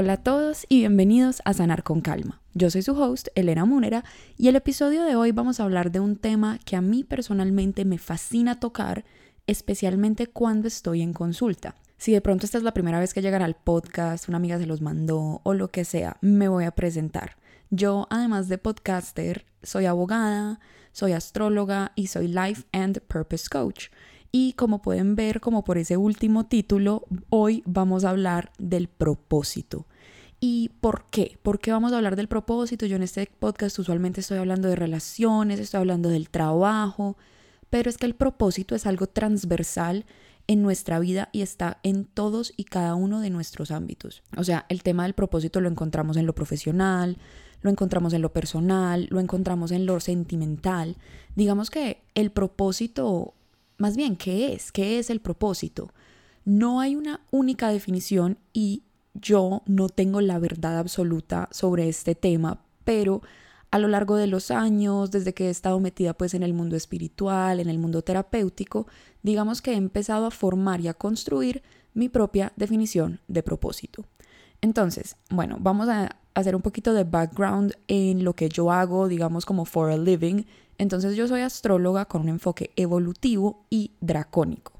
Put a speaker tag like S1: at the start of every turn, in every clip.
S1: Hola a todos y bienvenidos a Sanar con Calma. Yo soy su host, Elena Munera, y el episodio de hoy vamos a hablar de un tema que a mí personalmente me fascina tocar, especialmente cuando estoy en consulta. Si de pronto esta es la primera vez que llegan al podcast, una amiga se los mandó o lo que sea, me voy a presentar. Yo, además de podcaster, soy abogada, soy astróloga y soy Life and Purpose Coach. Y como pueden ver, como por ese último título, hoy vamos a hablar del propósito. ¿Y por qué? ¿Por qué vamos a hablar del propósito? Yo en este podcast usualmente estoy hablando de relaciones, estoy hablando del trabajo, pero es que el propósito es algo transversal en nuestra vida y está en todos y cada uno de nuestros ámbitos. O sea, el tema del propósito lo encontramos en lo profesional, lo encontramos en lo personal, lo encontramos en lo sentimental. Digamos que el propósito más bien, ¿qué es? ¿Qué es el propósito? No hay una única definición y yo no tengo la verdad absoluta sobre este tema, pero a lo largo de los años, desde que he estado metida pues en el mundo espiritual, en el mundo terapéutico, digamos que he empezado a formar y a construir mi propia definición de propósito. Entonces, bueno, vamos a hacer un poquito de background en lo que yo hago, digamos como for a living entonces yo soy astróloga con un enfoque evolutivo y dracónico.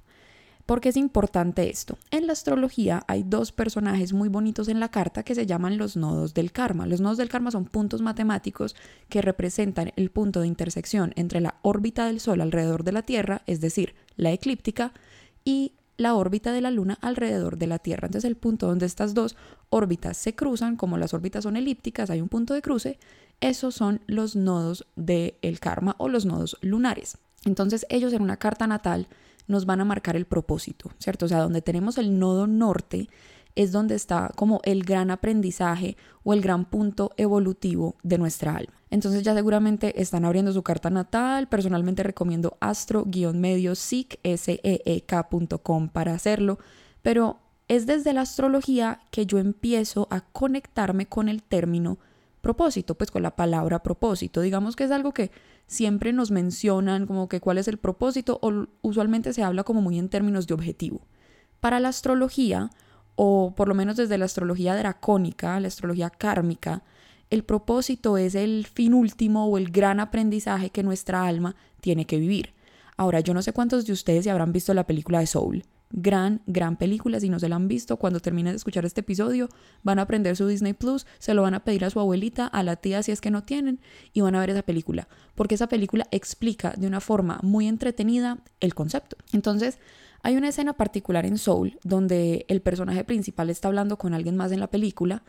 S1: ¿Por qué es importante esto? En la astrología hay dos personajes muy bonitos en la carta que se llaman los nodos del karma. Los nodos del karma son puntos matemáticos que representan el punto de intersección entre la órbita del Sol alrededor de la Tierra, es decir, la eclíptica, y la órbita de la Luna alrededor de la Tierra. Entonces el punto donde estas dos órbitas se cruzan, como las órbitas son elípticas, hay un punto de cruce, esos son los nodos del karma o los nodos lunares. Entonces ellos en una carta natal nos van a marcar el propósito, ¿cierto? O sea, donde tenemos el nodo norte es donde está como el gran aprendizaje o el gran punto evolutivo de nuestra alma. Entonces ya seguramente están abriendo su carta natal. Personalmente recomiendo astro-medio e para hacerlo, pero es desde la astrología que yo empiezo a conectarme con el término propósito, pues con la palabra propósito. Digamos que es algo que siempre nos mencionan como que cuál es el propósito o usualmente se habla como muy en términos de objetivo. Para la astrología, o por lo menos desde la astrología dracónica, la astrología kármica, el propósito es el fin último o el gran aprendizaje que nuestra alma tiene que vivir. Ahora, yo no sé cuántos de ustedes ya habrán visto la película de Soul. Gran, gran película. Si no se la han visto, cuando terminen de escuchar este episodio, van a aprender su Disney Plus, se lo van a pedir a su abuelita, a la tía si es que no tienen, y van a ver esa película. Porque esa película explica de una forma muy entretenida el concepto. Entonces, hay una escena particular en Soul donde el personaje principal está hablando con alguien más en la película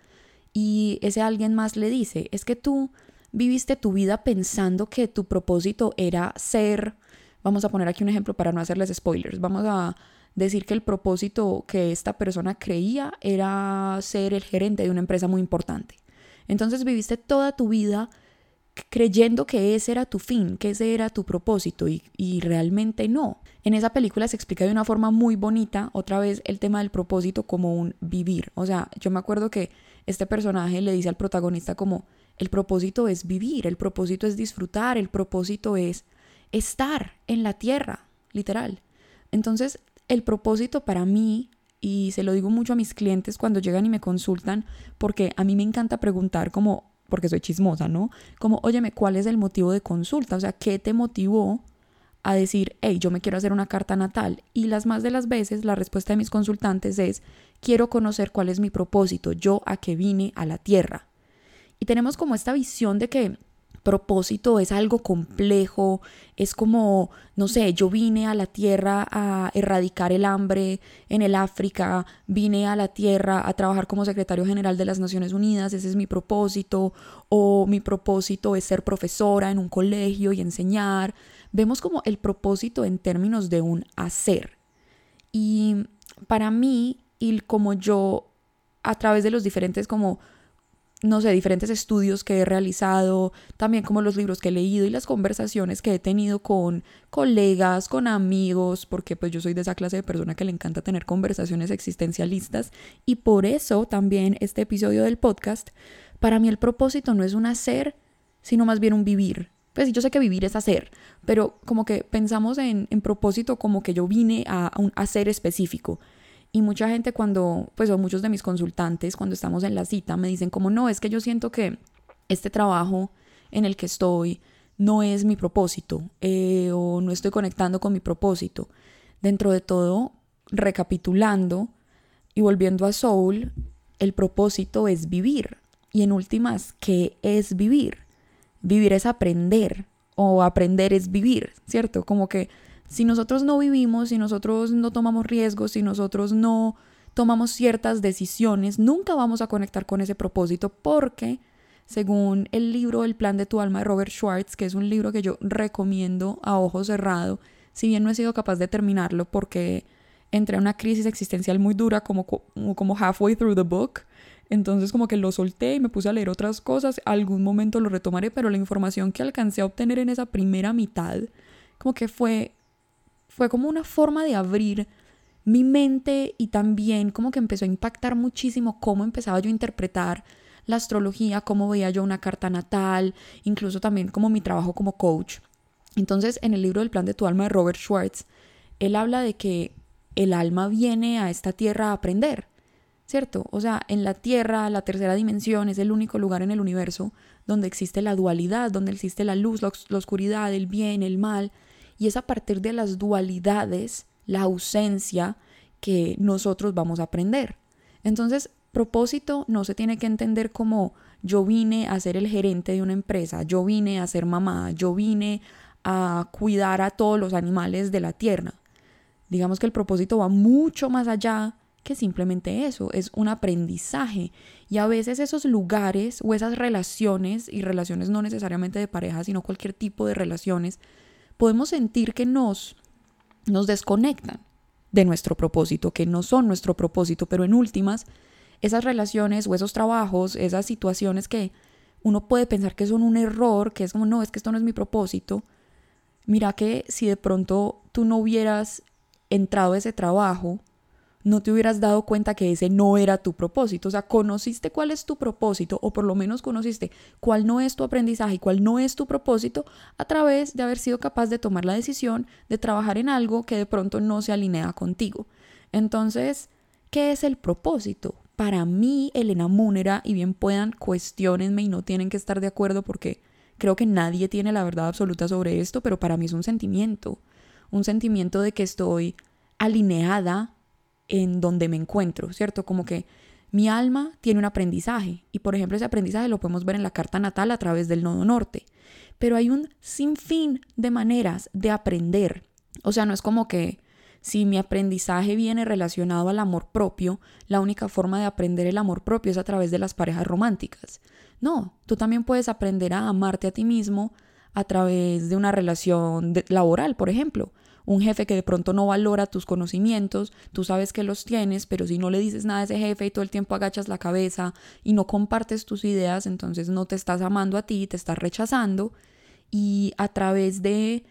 S1: y ese alguien más le dice, es que tú viviste tu vida pensando que tu propósito era ser, vamos a poner aquí un ejemplo para no hacerles spoilers, vamos a decir que el propósito que esta persona creía era ser el gerente de una empresa muy importante. Entonces viviste toda tu vida creyendo que ese era tu fin, que ese era tu propósito y, y, realmente no. En esa película se explica de una forma muy bonita otra vez el tema del propósito como un vivir. O sea, yo me acuerdo que este personaje le dice al protagonista como el propósito es vivir, el propósito es disfrutar, el propósito es estar en la tierra, literal. Entonces el propósito para mí, y se lo digo mucho a mis clientes cuando llegan y me consultan, porque a mí me encanta preguntar como, porque soy chismosa, ¿no? Como, óyeme, ¿cuál es el motivo de consulta? O sea, ¿qué te motivó a decir, hey, yo me quiero hacer una carta natal? Y las más de las veces la respuesta de mis consultantes es, quiero conocer cuál es mi propósito, yo a qué vine a la tierra. Y tenemos como esta visión de que propósito es algo complejo, es como, no sé, yo vine a la tierra a erradicar el hambre en el África, vine a la tierra a trabajar como secretario general de las Naciones Unidas, ese es mi propósito, o mi propósito es ser profesora en un colegio y enseñar. Vemos como el propósito en términos de un hacer. Y para mí, y como yo, a través de los diferentes como no sé, diferentes estudios que he realizado, también como los libros que he leído y las conversaciones que he tenido con colegas, con amigos, porque pues yo soy de esa clase de persona que le encanta tener conversaciones existencialistas y por eso también este episodio del podcast, para mí el propósito no es un hacer, sino más bien un vivir. Pues yo sé que vivir es hacer, pero como que pensamos en, propósito como que yo vine a un hacer específico. Y mucha gente cuando, pues o muchos de mis consultantes cuando estamos en la cita me dicen como no, es que yo siento que este trabajo en el que estoy no es mi propósito eh, o no estoy conectando con mi propósito. Dentro de todo, recapitulando y volviendo a Soul, el propósito es vivir. Y en últimas, ¿qué es vivir? Vivir es aprender o aprender es vivir, ¿cierto? Como que si nosotros no vivimos, si nosotros no tomamos riesgos, si nosotros no tomamos ciertas decisiones, nunca vamos a conectar con ese propósito porque según el libro El plan de tu alma de Robert Schwartz, que es un libro que yo recomiendo a ojo cerrado, si bien no he sido capaz de terminarlo porque entré a una crisis existencial muy dura como, como halfway through the book, entonces como que lo solté y me puse a leer otras cosas, algún momento lo retomaré, pero la información que alcancé a obtener en esa primera mitad, como que fue, fue como una forma de abrir mi mente y también como que empezó a impactar muchísimo cómo empezaba yo a interpretar la astrología, cómo veía yo una carta natal, incluso también como mi trabajo como coach. Entonces, en el libro del plan de tu alma de Robert Schwartz, él habla de que el alma viene a esta tierra a aprender, ¿cierto? O sea, en la tierra, la tercera dimensión es el único lugar en el universo donde existe la dualidad, donde existe la luz, la, la oscuridad, el bien, el mal, y es a partir de las dualidades, la ausencia, que nosotros vamos a aprender. Entonces, Propósito no se tiene que entender como yo vine a ser el gerente de una empresa, yo vine a ser mamá, yo vine a cuidar a todos los animales de la tierra. Digamos que el propósito va mucho más allá que simplemente eso, es un aprendizaje. Y a veces esos lugares o esas relaciones, y relaciones no necesariamente de pareja, sino cualquier tipo de relaciones, podemos sentir que nos, nos desconectan de nuestro propósito, que no son nuestro propósito, pero en últimas esas relaciones o esos trabajos, esas situaciones que uno puede pensar que son un error, que es como, no, es que esto no es mi propósito. Mira que si de pronto tú no hubieras entrado a ese trabajo, no te hubieras dado cuenta que ese no era tu propósito. O sea, conociste cuál es tu propósito, o por lo menos conociste cuál no es tu aprendizaje y cuál no es tu propósito, a través de haber sido capaz de tomar la decisión de trabajar en algo que de pronto no se alinea contigo. Entonces, ¿qué es el propósito? para mí Elena Múnera, y bien puedan cuestionenme y no tienen que estar de acuerdo porque creo que nadie tiene la verdad absoluta sobre esto, pero para mí es un sentimiento, un sentimiento de que estoy alineada en donde me encuentro, ¿cierto? Como que mi alma tiene un aprendizaje y por ejemplo ese aprendizaje lo podemos ver en la carta natal a través del nodo norte, pero hay un sinfín de maneras de aprender, o sea, no es como que si mi aprendizaje viene relacionado al amor propio, la única forma de aprender el amor propio es a través de las parejas románticas. No, tú también puedes aprender a amarte a ti mismo a través de una relación laboral, por ejemplo. Un jefe que de pronto no valora tus conocimientos, tú sabes que los tienes, pero si no le dices nada a ese jefe y todo el tiempo agachas la cabeza y no compartes tus ideas, entonces no te estás amando a ti, te estás rechazando. Y a través de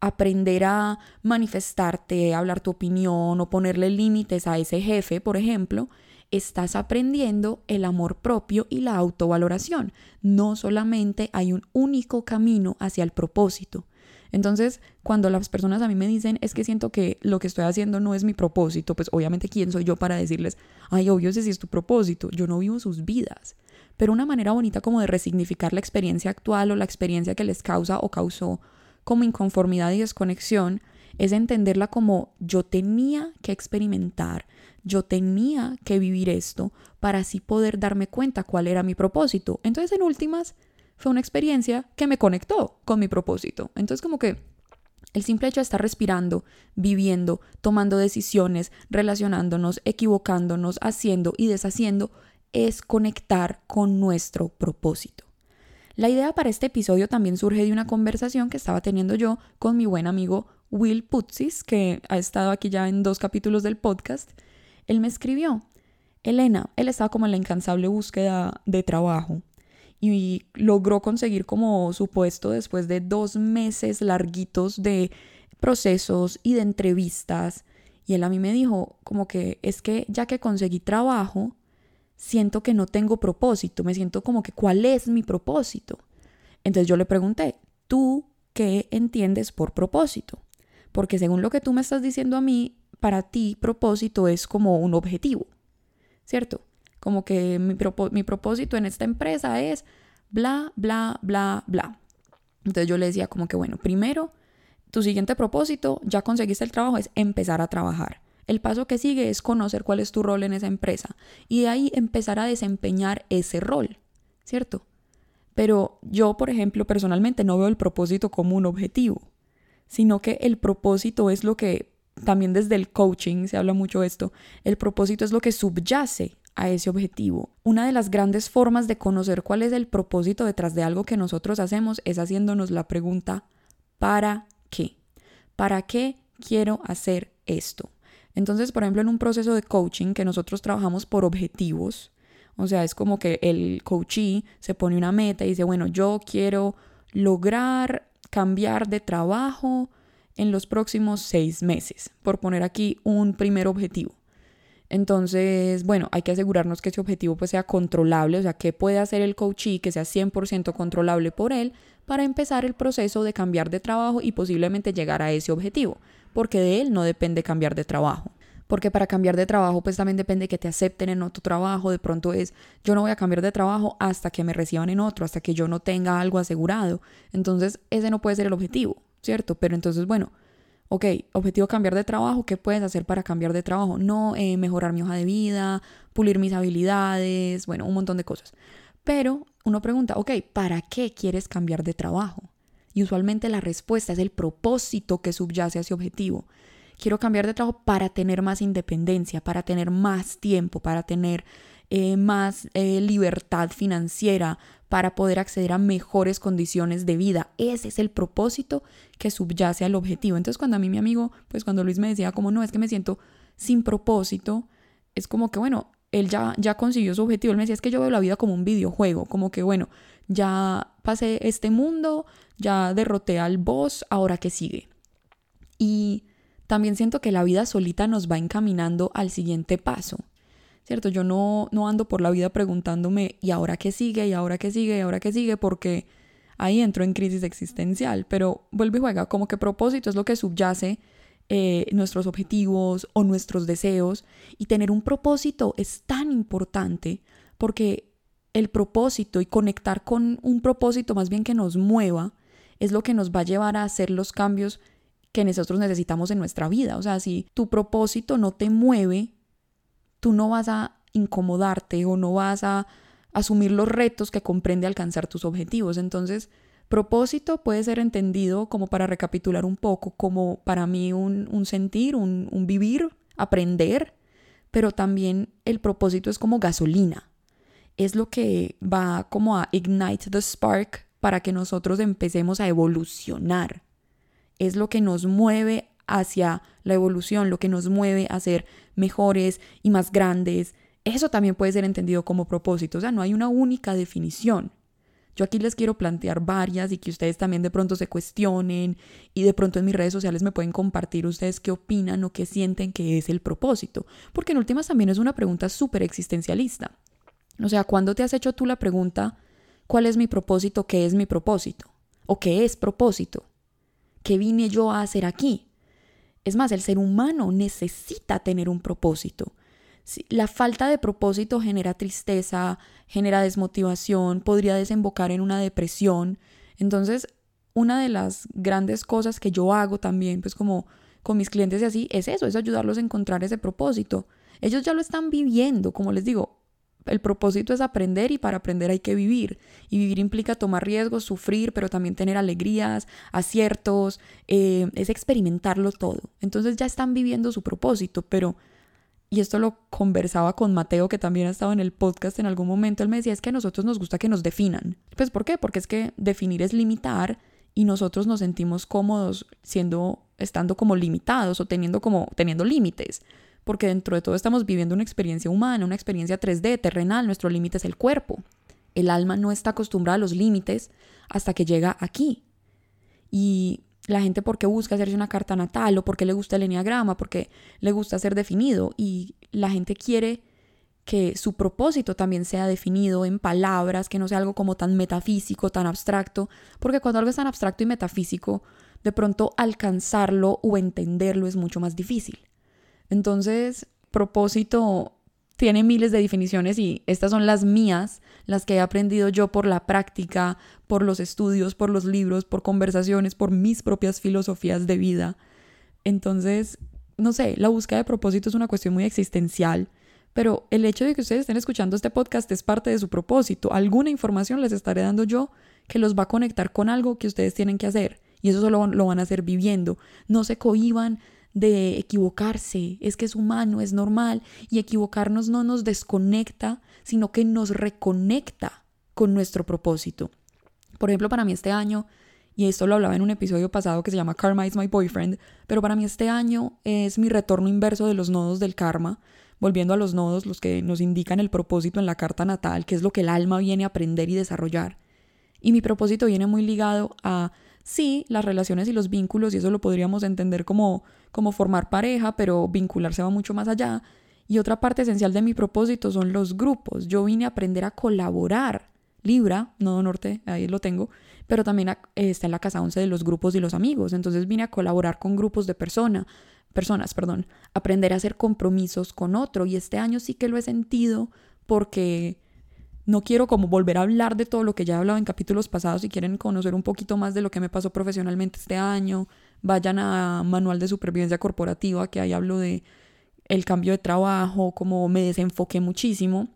S1: aprender a manifestarte, hablar tu opinión o ponerle límites a ese jefe, por ejemplo, estás aprendiendo el amor propio y la autovaloración. No solamente hay un único camino hacia el propósito. Entonces, cuando las personas a mí me dicen, es que siento que lo que estoy haciendo no es mi propósito, pues obviamente quién soy yo para decirles, ay, obvio ese sí es tu propósito, yo no vivo sus vidas. Pero una manera bonita como de resignificar la experiencia actual o la experiencia que les causa o causó como inconformidad y desconexión es entenderla como yo tenía que experimentar, yo tenía que vivir esto para así poder darme cuenta cuál era mi propósito. Entonces, en últimas, fue una experiencia que me conectó con mi propósito. Entonces, como que el simple hecho de estar respirando, viviendo, tomando decisiones, relacionándonos, equivocándonos, haciendo y deshaciendo, es conectar con nuestro propósito. La idea para este episodio también surge de una conversación que estaba teniendo yo con mi buen amigo Will Putzis, que ha estado aquí ya en dos capítulos del podcast. Él me escribió, Elena, él estaba como en la incansable búsqueda de trabajo y logró conseguir como su puesto después de dos meses larguitos de procesos y de entrevistas. Y él a mí me dijo como que es que ya que conseguí trabajo, siento que no tengo propósito, me siento como que cuál es mi propósito. Entonces yo le pregunté, ¿tú qué entiendes por propósito? Porque según lo que tú me estás diciendo a mí, para ti propósito es como un objetivo, ¿cierto? Como que mi, mi propósito en esta empresa es bla, bla, bla, bla. Entonces yo le decía como que, bueno, primero, tu siguiente propósito, ya conseguiste el trabajo, es empezar a trabajar. El paso que sigue es conocer cuál es tu rol en esa empresa y de ahí empezar a desempeñar ese rol, ¿cierto? Pero yo, por ejemplo, personalmente no veo el propósito como un objetivo, sino que el propósito es lo que, también desde el coaching se habla mucho de esto, el propósito es lo que subyace a ese objetivo. Una de las grandes formas de conocer cuál es el propósito detrás de algo que nosotros hacemos es haciéndonos la pregunta, ¿para qué? ¿Para qué quiero hacer esto? Entonces, por ejemplo, en un proceso de coaching que nosotros trabajamos por objetivos, o sea, es como que el coachee se pone una meta y dice, bueno, yo quiero lograr cambiar de trabajo en los próximos seis meses, por poner aquí un primer objetivo. Entonces, bueno, hay que asegurarnos que ese objetivo pues sea controlable, o sea, qué puede hacer el coachee que sea 100% controlable por él para empezar el proceso de cambiar de trabajo y posiblemente llegar a ese objetivo, porque de él no depende cambiar de trabajo. Porque para cambiar de trabajo pues también depende que te acepten en otro trabajo, de pronto es yo no voy a cambiar de trabajo hasta que me reciban en otro, hasta que yo no tenga algo asegurado. Entonces, ese no puede ser el objetivo, ¿cierto? Pero entonces, bueno, ok, objetivo cambiar de trabajo, ¿qué puedes hacer para cambiar de trabajo? No, eh, mejorar mi hoja de vida, pulir mis habilidades, bueno, un montón de cosas. Pero uno pregunta, ok, ¿para qué quieres cambiar de trabajo? Y usualmente la respuesta es el propósito que subyace a ese objetivo. Quiero cambiar de trabajo para tener más independencia, para tener más tiempo, para tener eh, más eh, libertad financiera, para poder acceder a mejores condiciones de vida. Ese es el propósito que subyace al objetivo. Entonces cuando a mí mi amigo, pues cuando Luis me decía como no, es que me siento sin propósito, es como que bueno, él ya, ya consiguió su objetivo. Él me decía, es que yo veo la vida como un videojuego, como que bueno, ya pasé este mundo, ya derroté al boss, ahora qué sigue. Y también siento que la vida solita nos va encaminando al siguiente paso. ¿Cierto? Yo no, no ando por la vida preguntándome, ¿y ahora qué sigue? ¿Y ahora qué sigue? ¿Y ahora qué sigue? Porque ahí entro en crisis existencial, pero vuelve y juega, como que propósito es lo que subyace eh, nuestros objetivos o nuestros deseos, y tener un propósito es tan importante porque el propósito y conectar con un propósito más bien que nos mueva es lo que nos va a llevar a hacer los cambios que nosotros necesitamos en nuestra vida. O sea, si tu propósito no te mueve, tú no vas a incomodarte o no vas a asumir los retos que comprende alcanzar tus objetivos. Entonces, propósito puede ser entendido como para recapitular un poco, como para mí un, sentir, un, un vivir, aprender, pero también el propósito es como gasolina. Es lo que va como a ignite the spark para que nosotros empecemos a evolucionar. Es lo que nos mueve hacia la evolución, lo que nos mueve a ser mejores y más grandes. Eso también puede ser entendido como propósito, o sea, no hay una única definición. Yo aquí les quiero plantear varias y que ustedes también de pronto se cuestionen y de pronto en mis redes sociales me pueden compartir ustedes qué opinan o qué sienten que es el propósito, porque en últimas también es una pregunta súper existencialista. O sea, ¿cuándo te has hecho tú la pregunta, ¿cuál es mi propósito? ¿Qué es mi propósito? ¿O qué es propósito? ¿Qué vine yo a hacer aquí? Es más, el ser humano necesita tener un propósito. La falta de propósito genera tristeza, genera desmotivación, podría desembocar en una depresión. Entonces, una de las grandes cosas que yo hago también, pues como con mis clientes y así, es eso, es ayudarlos a encontrar ese propósito. Ellos ya lo están viviendo, como les digo, el propósito es aprender y para aprender hay que vivir. Y vivir implica tomar riesgos, sufrir, pero también tener alegrías, aciertos, eh, es experimentarlo todo. Entonces ya están viviendo su propósito, pero, y esto lo conversaba con Mateo, que también ha estado en el podcast en algún momento, él me decía, es que a nosotros nos gusta que nos definan. Pues ¿por qué? Porque es que definir es limitar y nosotros nos sentimos cómodos siendo, estando como limitados o teniendo como, teniendo límites porque dentro de todo estamos viviendo una experiencia humana, una experiencia 3D, terrenal, nuestro límite es el cuerpo. El alma no está acostumbrada a los límites hasta que llega aquí. Y la gente porque busca hacerse una carta natal o porque le gusta el enneagrama, porque le gusta ser definido y la gente quiere que su propósito también sea definido en palabras, que no sea algo como tan metafísico, tan abstracto, porque cuando algo es tan abstracto y metafísico, de pronto alcanzarlo o entenderlo es mucho más difícil. Entonces, propósito tiene miles de definiciones y estas son las mías, las que he aprendido yo por la práctica, por los estudios, por los libros, por conversaciones, por mis propias filosofías de vida. Entonces, no sé, la búsqueda de propósito es una cuestión muy existencial, pero el hecho de que ustedes estén escuchando este podcast es parte de su propósito. Alguna información les estaré dando yo que los va a conectar con algo que ustedes tienen que hacer. Y eso solo lo van a hacer viviendo. No se cohiban de equivocarse, es que es humano, es normal, y equivocarnos no nos desconecta, sino que nos reconecta con nuestro propósito. Por ejemplo, para mí este año, y esto lo hablaba en un episodio pasado que se llama Karma is my boyfriend, pero para mí este año es mi retorno inverso de los nodos del karma, volviendo a los nodos, los que nos indican el propósito en la carta natal, que es lo que el alma viene a aprender y desarrollar. Y mi propósito viene muy ligado a sí, las relaciones y los vínculos, y eso lo podríamos entender como, como formar pareja, pero vincularse va mucho más allá. Y otra parte esencial de mi propósito son los grupos. Yo vine a aprender a colaborar. Libra, Nodo Norte, ahí lo tengo, pero también está en la casa 11 de los grupos y los amigos. Entonces vine a colaborar con grupos de personas, personas, perdón, aprender a hacer compromisos con otro. Y este año sí que lo he sentido porque no quiero como volver a hablar de todo lo que ya he hablado en capítulos pasados. Si quieren conocer un poquito más de lo que me pasó profesionalmente este año, vayan a Manual de Supervivencia Corporativa, que ahí hablo de el cambio de trabajo, cómo me desenfoqué muchísimo.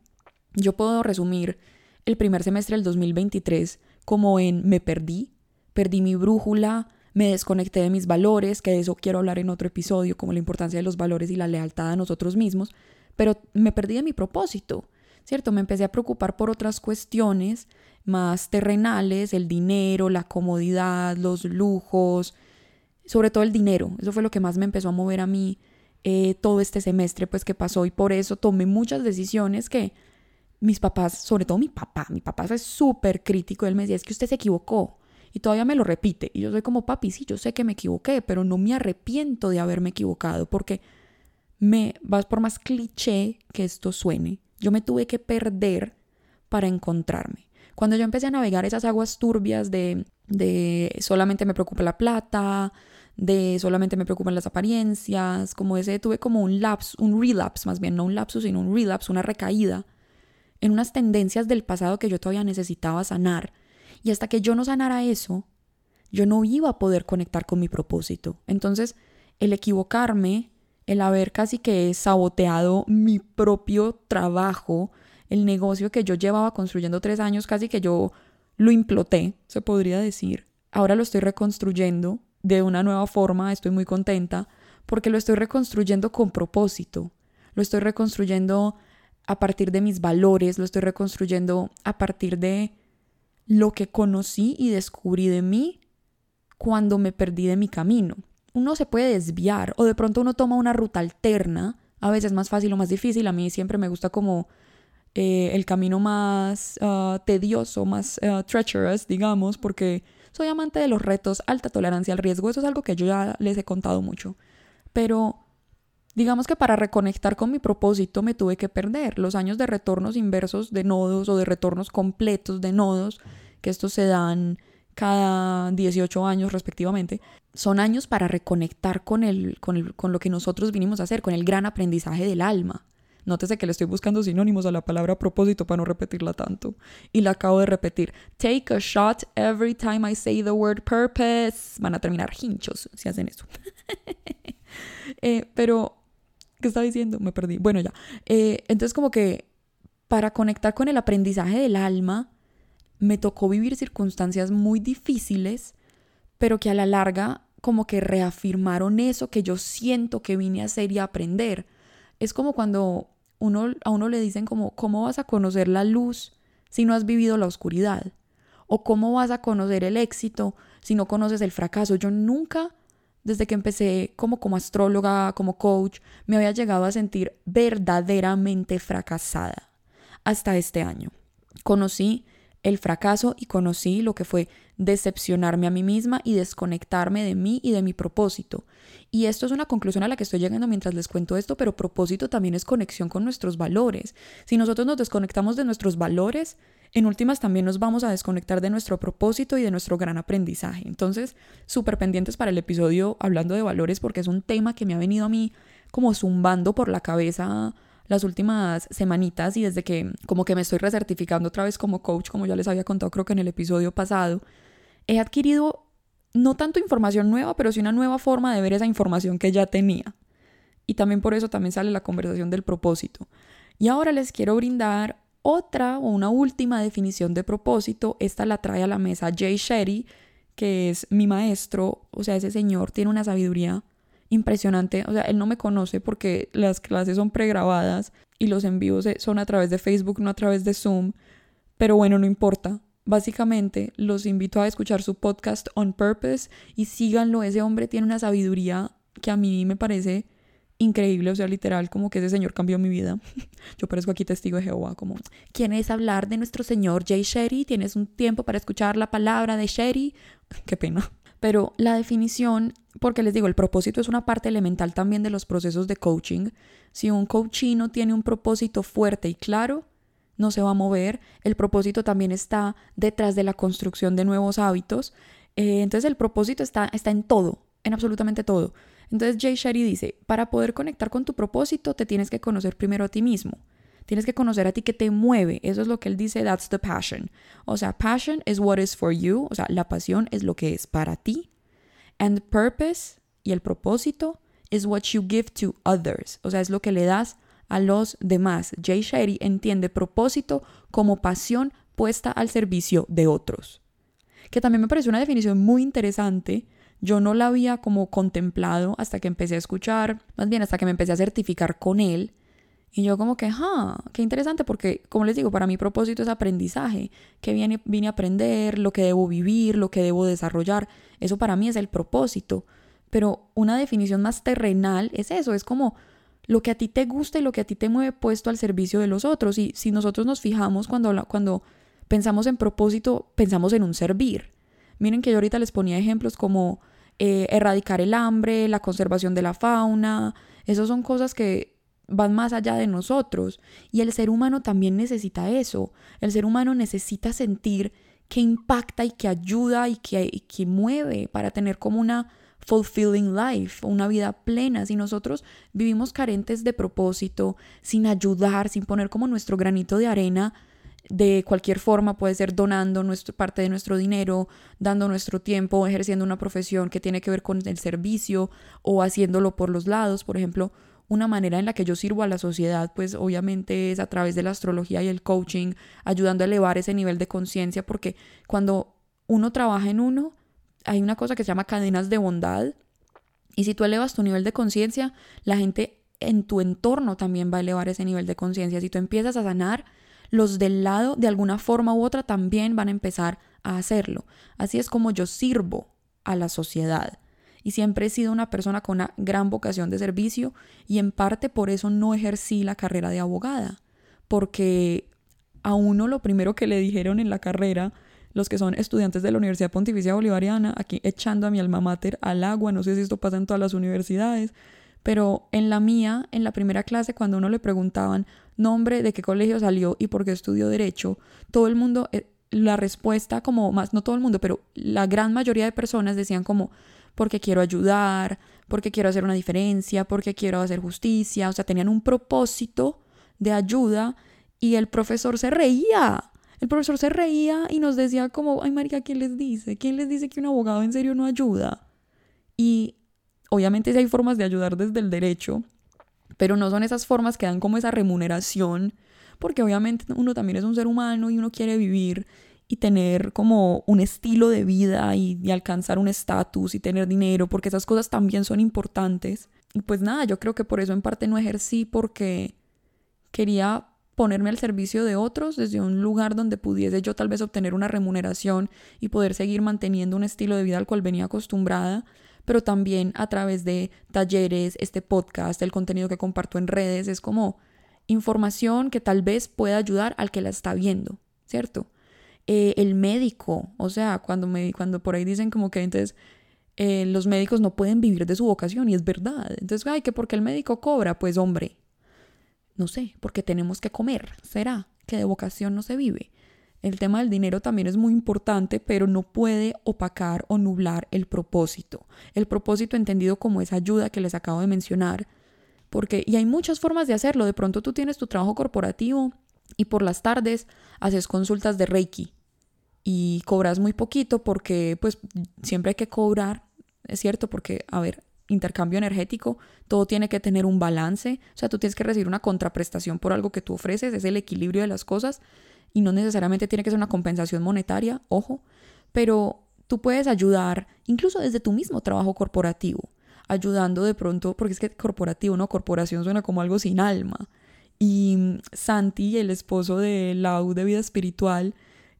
S1: Yo puedo resumir el primer semestre del 2023 como en me perdí, perdí mi brújula, me desconecté de mis valores, que de eso quiero hablar en otro episodio, como la importancia de los valores y la lealtad a nosotros mismos, pero me perdí de mi propósito ¿cierto? Me empecé a preocupar por otras cuestiones más terrenales, el dinero, la comodidad, los lujos, sobre todo el dinero. Eso fue lo que más me empezó a mover a mí eh, todo este semestre, pues que pasó y por eso tomé muchas decisiones que mis papás, sobre todo mi papá, mi papá es súper crítico, él me decía, es que usted se equivocó. Y todavía me lo repite. Y yo soy como, papi, sí, yo sé que me equivoqué, pero no me arrepiento de haberme equivocado, porque me vas por más cliché que esto suene. Yo me tuve que perder para encontrarme. Cuando yo empecé a navegar esas aguas turbias de, de solamente me preocupa la plata, de solamente me preocupan las apariencias, como ese tuve como un lapsus, un relapse, más bien no un lapsus, sino un relapse, una recaída en unas tendencias del pasado que yo todavía necesitaba sanar. Y hasta que yo no sanara eso, yo no iba a poder conectar con mi propósito. Entonces, el equivocarme el haber casi que saboteado mi propio trabajo, el negocio que yo llevaba construyendo tres años, casi que yo lo imploté, se podría decir. Ahora lo estoy reconstruyendo de una nueva forma, estoy muy contenta, porque lo estoy reconstruyendo con propósito, lo estoy reconstruyendo a partir de mis valores, lo estoy reconstruyendo a partir de lo que conocí y descubrí de mí cuando me perdí de mi camino uno se puede desviar o de pronto uno toma una ruta alterna, a veces más fácil o más difícil. A mí siempre me gusta como eh, el camino más ah, tedioso, más uh, treacherous, digamos, porque soy amante de los retos, alta tolerancia al riesgo. Eso es algo que yo ya les he contado mucho. Pero digamos que para reconectar con mi propósito me tuve que perder los años de retornos inversos de nodos o de retornos completos de nodos, que estos se dan cada 18 años respectivamente, son años para reconectar con, el, con, con lo que nosotros vinimos a hacer, con el gran aprendizaje del alma. Nótese que le estoy buscando sinónimos a la palabra propósito para no repetirla tanto. Y la acabo de repetir. Take a shot every time I say the word purpose. Van a terminar hinchos si hacen eso. Eh, pero, ¿qué estaba diciendo? Me perdí. Bueno, ya. Eh, entonces, como que para conectar con el aprendizaje del alma, me tocó vivir circunstancias muy difíciles, pero que a la larga como que reafirmaron eso que yo siento que vine a hacer y a aprender. Es como cuando uno, a uno le dicen como, ¿cómo vas a conocer la luz si no has vivido la oscuridad? ¿O cómo vas a conocer el éxito si no conoces el fracaso? Yo nunca, desde que empecé como, como astróloga, como coach, me había llegado a sentir verdaderamente fracasada hasta este año. Conocí el fracaso y conocí lo que fue decepcionarme a mí misma y desconectarme de mí y de mi propósito. Y esto es una conclusión a la que estoy llegando mientras les cuento esto, pero propósito también es conexión con nuestros valores. Si nosotros nos desconectamos de nuestros valores, en últimas también nos vamos a desconectar de nuestro propósito y de nuestro gran aprendizaje. Entonces, súper pendientes para el episodio hablando de valores porque es un tema que me ha venido a mí como zumbando por la cabeza las últimas semanitas y desde que como que me estoy recertificando otra vez como coach, como ya les había contado creo que en el episodio pasado, he adquirido no tanto información nueva, pero sí una nueva forma de ver esa información que ya tenía. Y también por eso también sale la conversación del propósito. Y ahora les quiero brindar otra o una última definición de propósito. Esta la trae a la mesa Jay Shetty, que es mi maestro. O sea, ese señor tiene una sabiduría impresionante. O sea, él no me conoce porque las clases son pregrabadas y los envíos son a través de Facebook, no a través de Zoom. Pero bueno, no importa. Básicamente, los invito a escuchar su podcast On Purpose y síganlo. Ese hombre tiene una sabiduría que a mí me parece increíble, o sea, literal, como que ese señor cambió mi vida. Yo parezco aquí testigo de Jehová, como, ¿quieres hablar de nuestro señor Jay Sherry? ¿Tienes un tiempo para escuchar la palabra de Sherry? Qué pena. Pero la definición, porque les digo, el propósito es una parte elemental también de los procesos de coaching. Si un coachino tiene un propósito fuerte y claro, no se va a mover. El propósito también está detrás de la construcción de nuevos hábitos. Eh, entonces el propósito está, está en todo, en absolutamente todo. Entonces Jay Sherry dice, para poder conectar con tu propósito te tienes que conocer primero a ti mismo. Tienes que conocer a ti que te mueve. Eso es lo que él dice, that's the passion. O sea, passion is what is for you. O sea, la pasión es lo que es para ti. And purpose y el propósito is what you give to others. O sea, es lo que le das a los demás. Jay Sherry entiende propósito como pasión puesta al servicio de otros. Que también me parece una definición muy interesante yo no la había como contemplado hasta que empecé a escuchar, más bien hasta que me empecé a certificar con él. Y yo como que, ah, qué interesante, porque como les digo, para mi propósito es aprendizaje, que vine, vine a aprender, lo que debo vivir, lo que debo desarrollar, eso para mí es el propósito. Pero una definición más terrenal es eso, es como lo que a ti te gusta y lo que a ti te mueve puesto al servicio de los otros. Y si nosotros nos fijamos cuando, cuando pensamos en propósito, pensamos en un servir. Miren que yo ahorita les ponía ejemplos como eh, erradicar el hambre, la conservación de la fauna, esas son cosas que van más allá de nosotros. Y el ser humano también necesita eso. El ser humano necesita sentir que impacta y que ayuda y que, que mueve para tener como una fulfilling life, una vida plena. Si nosotros vivimos carentes de propósito, sin ayudar, sin poner como nuestro granito de arena, de cualquier forma, puede ser donando nuestro, parte de nuestro dinero, dando nuestro tiempo, ejerciendo una profesión que tiene que ver con el servicio o haciéndolo por los lados. Por ejemplo, una manera en la que yo sirvo a la sociedad, pues obviamente es a través de la astrología y el coaching, ayudando a elevar ese nivel de conciencia, porque cuando uno trabaja en uno, hay una cosa que se llama cadenas de bondad, y si tú elevas tu nivel de conciencia, la gente en tu entorno también va a elevar ese nivel de conciencia. Si tú empiezas a sanar, los del lado de alguna forma u otra también van a empezar a hacerlo. Así es como yo sirvo a la sociedad. Y siempre he sido una persona con una gran vocación de servicio y en parte por eso no ejercí la carrera de abogada, porque a uno lo primero que le dijeron en la carrera los que son estudiantes de la Universidad Pontificia Bolivariana, aquí echando a mi alma mater al agua, no sé si esto pasa en todas las universidades, pero en la mía, en la primera clase, cuando uno le preguntaban nombre, de qué colegio salió y por qué estudió derecho, todo el mundo, eh, la respuesta como más, no todo el mundo, pero la gran mayoría de personas decían como, porque quiero ayudar, porque quiero hacer una diferencia, porque quiero hacer justicia, o sea, tenían un propósito de ayuda y el profesor se reía. El profesor se reía y nos decía como, ay María, ¿quién les dice? ¿Quién les dice que un abogado en serio no ayuda? Y obviamente sí hay formas de ayudar desde el derecho, pero no son esas formas que dan como esa remuneración, porque obviamente uno también es un ser humano y uno quiere vivir y tener como un estilo de vida y, alcanzar un estatus y tener dinero, porque esas cosas también son importantes. Y pues nada, yo creo que por eso en parte no ejercí porque quería ponerme al servicio de otros desde un lugar donde pudiese yo tal vez obtener una remuneración y poder seguir manteniendo un estilo de vida al cual venía acostumbrada, pero también a través de talleres, este podcast, el contenido que comparto en redes, es como información que tal vez pueda ayudar al que la está viendo, ¿cierto? Eh, el médico, o sea, cuando, me, cuando por ahí dicen como que entonces eh, los médicos no pueden vivir de su vocación y es verdad. Entonces, ay, que porque el médico cobra, pues hombre, no sé, porque tenemos que comer, será que de vocación no se vive. El tema del dinero también es muy importante, pero no puede opacar o nublar el propósito. El propósito entendido como esa ayuda que les acabo de mencionar, Porque, y hay muchas formas de hacerlo. De pronto tú tienes tu trabajo corporativo y por las tardes haces consultas de Reiki y cobras muy poquito porque pues siempre hay que cobrar, es cierto, porque, a ver, intercambio energético, todo tiene que tener un balance, o sea, tú tienes que recibir una contraprestación por algo que tú ofreces, es el equilibrio de las cosas y no necesariamente tiene que ser una compensación monetaria, ojo, pero tú puedes ayudar incluso desde tu mismo trabajo corporativo, ayudando de pronto, porque es que corporativo, no, corporación suena como algo sin alma. Y Santi, el esposo de Lau de vida espiritual,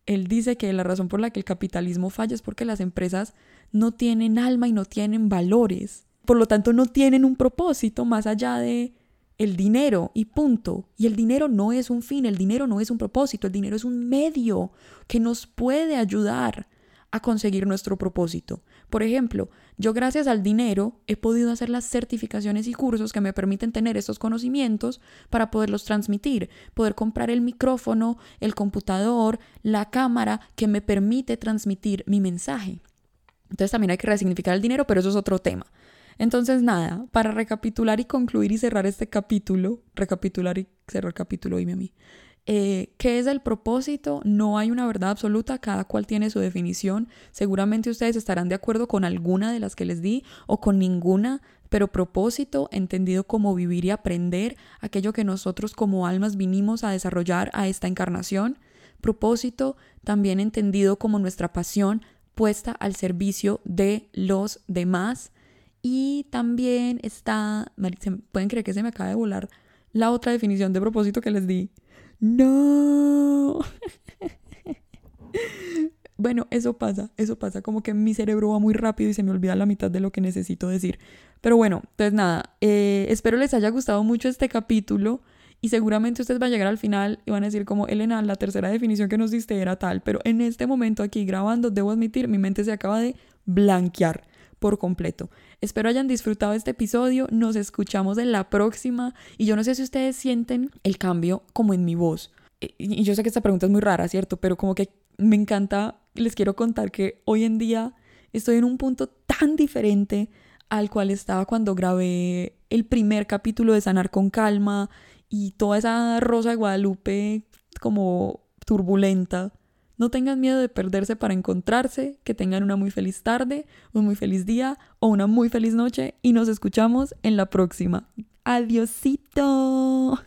S1: él dice que la razón por la que el capitalismo falla es porque las empresas no tienen alma y no tienen valores. Por lo tanto, no tienen un propósito más allá de el dinero y punto. Y el dinero no es un fin, el dinero no es un propósito, el dinero es un medio que nos puede ayudar a conseguir nuestro propósito. Por ejemplo, yo gracias al dinero he podido hacer las certificaciones y cursos que me permiten tener estos conocimientos para poderlos transmitir, poder comprar el micrófono, el computador, la cámara que me permite transmitir mi mensaje. Entonces también hay que resignificar el dinero, pero eso es otro tema. Entonces nada, para recapitular y concluir y cerrar este capítulo, recapitular y cerrar el capítulo, dime a mí. Eh, ¿Qué es el propósito? No hay una verdad absoluta, cada cual tiene su definición. Seguramente ustedes estarán de acuerdo con alguna de las que les di o con ninguna, pero propósito, entendido como vivir y aprender, aquello que nosotros como almas vinimos a desarrollar a esta encarnación. Propósito, también entendido como nuestra pasión puesta al servicio de los demás. Y también está, pueden creer que se me acaba de volar la otra definición de propósito que les di no. bueno, eso pasa, eso pasa, como que mi cerebro va muy rápido y se me olvida la mitad de lo que necesito decir. Pero bueno, entonces nada, eh, espero les haya gustado mucho este capítulo y seguramente ustedes van a llegar al final y van a decir como, Elena, la tercera definición que nos diste era tal, pero en este momento aquí grabando, debo admitir, mi mente se acaba de blanquear por completo. Espero hayan disfrutado este episodio, nos escuchamos en la próxima y yo no sé si ustedes sienten el cambio como en mi voz. Y yo sé que esta pregunta es muy rara, ¿cierto? Pero como que me encanta, les quiero contar que hoy en día estoy en un punto tan diferente al cual estaba cuando grabé el primer capítulo de Sanar con Calma y toda esa rosa de Guadalupe como turbulenta. No tengan miedo de perderse para encontrarse, que tengan una muy feliz tarde, un muy feliz día o una muy feliz noche y nos escuchamos en la próxima. Adiosito.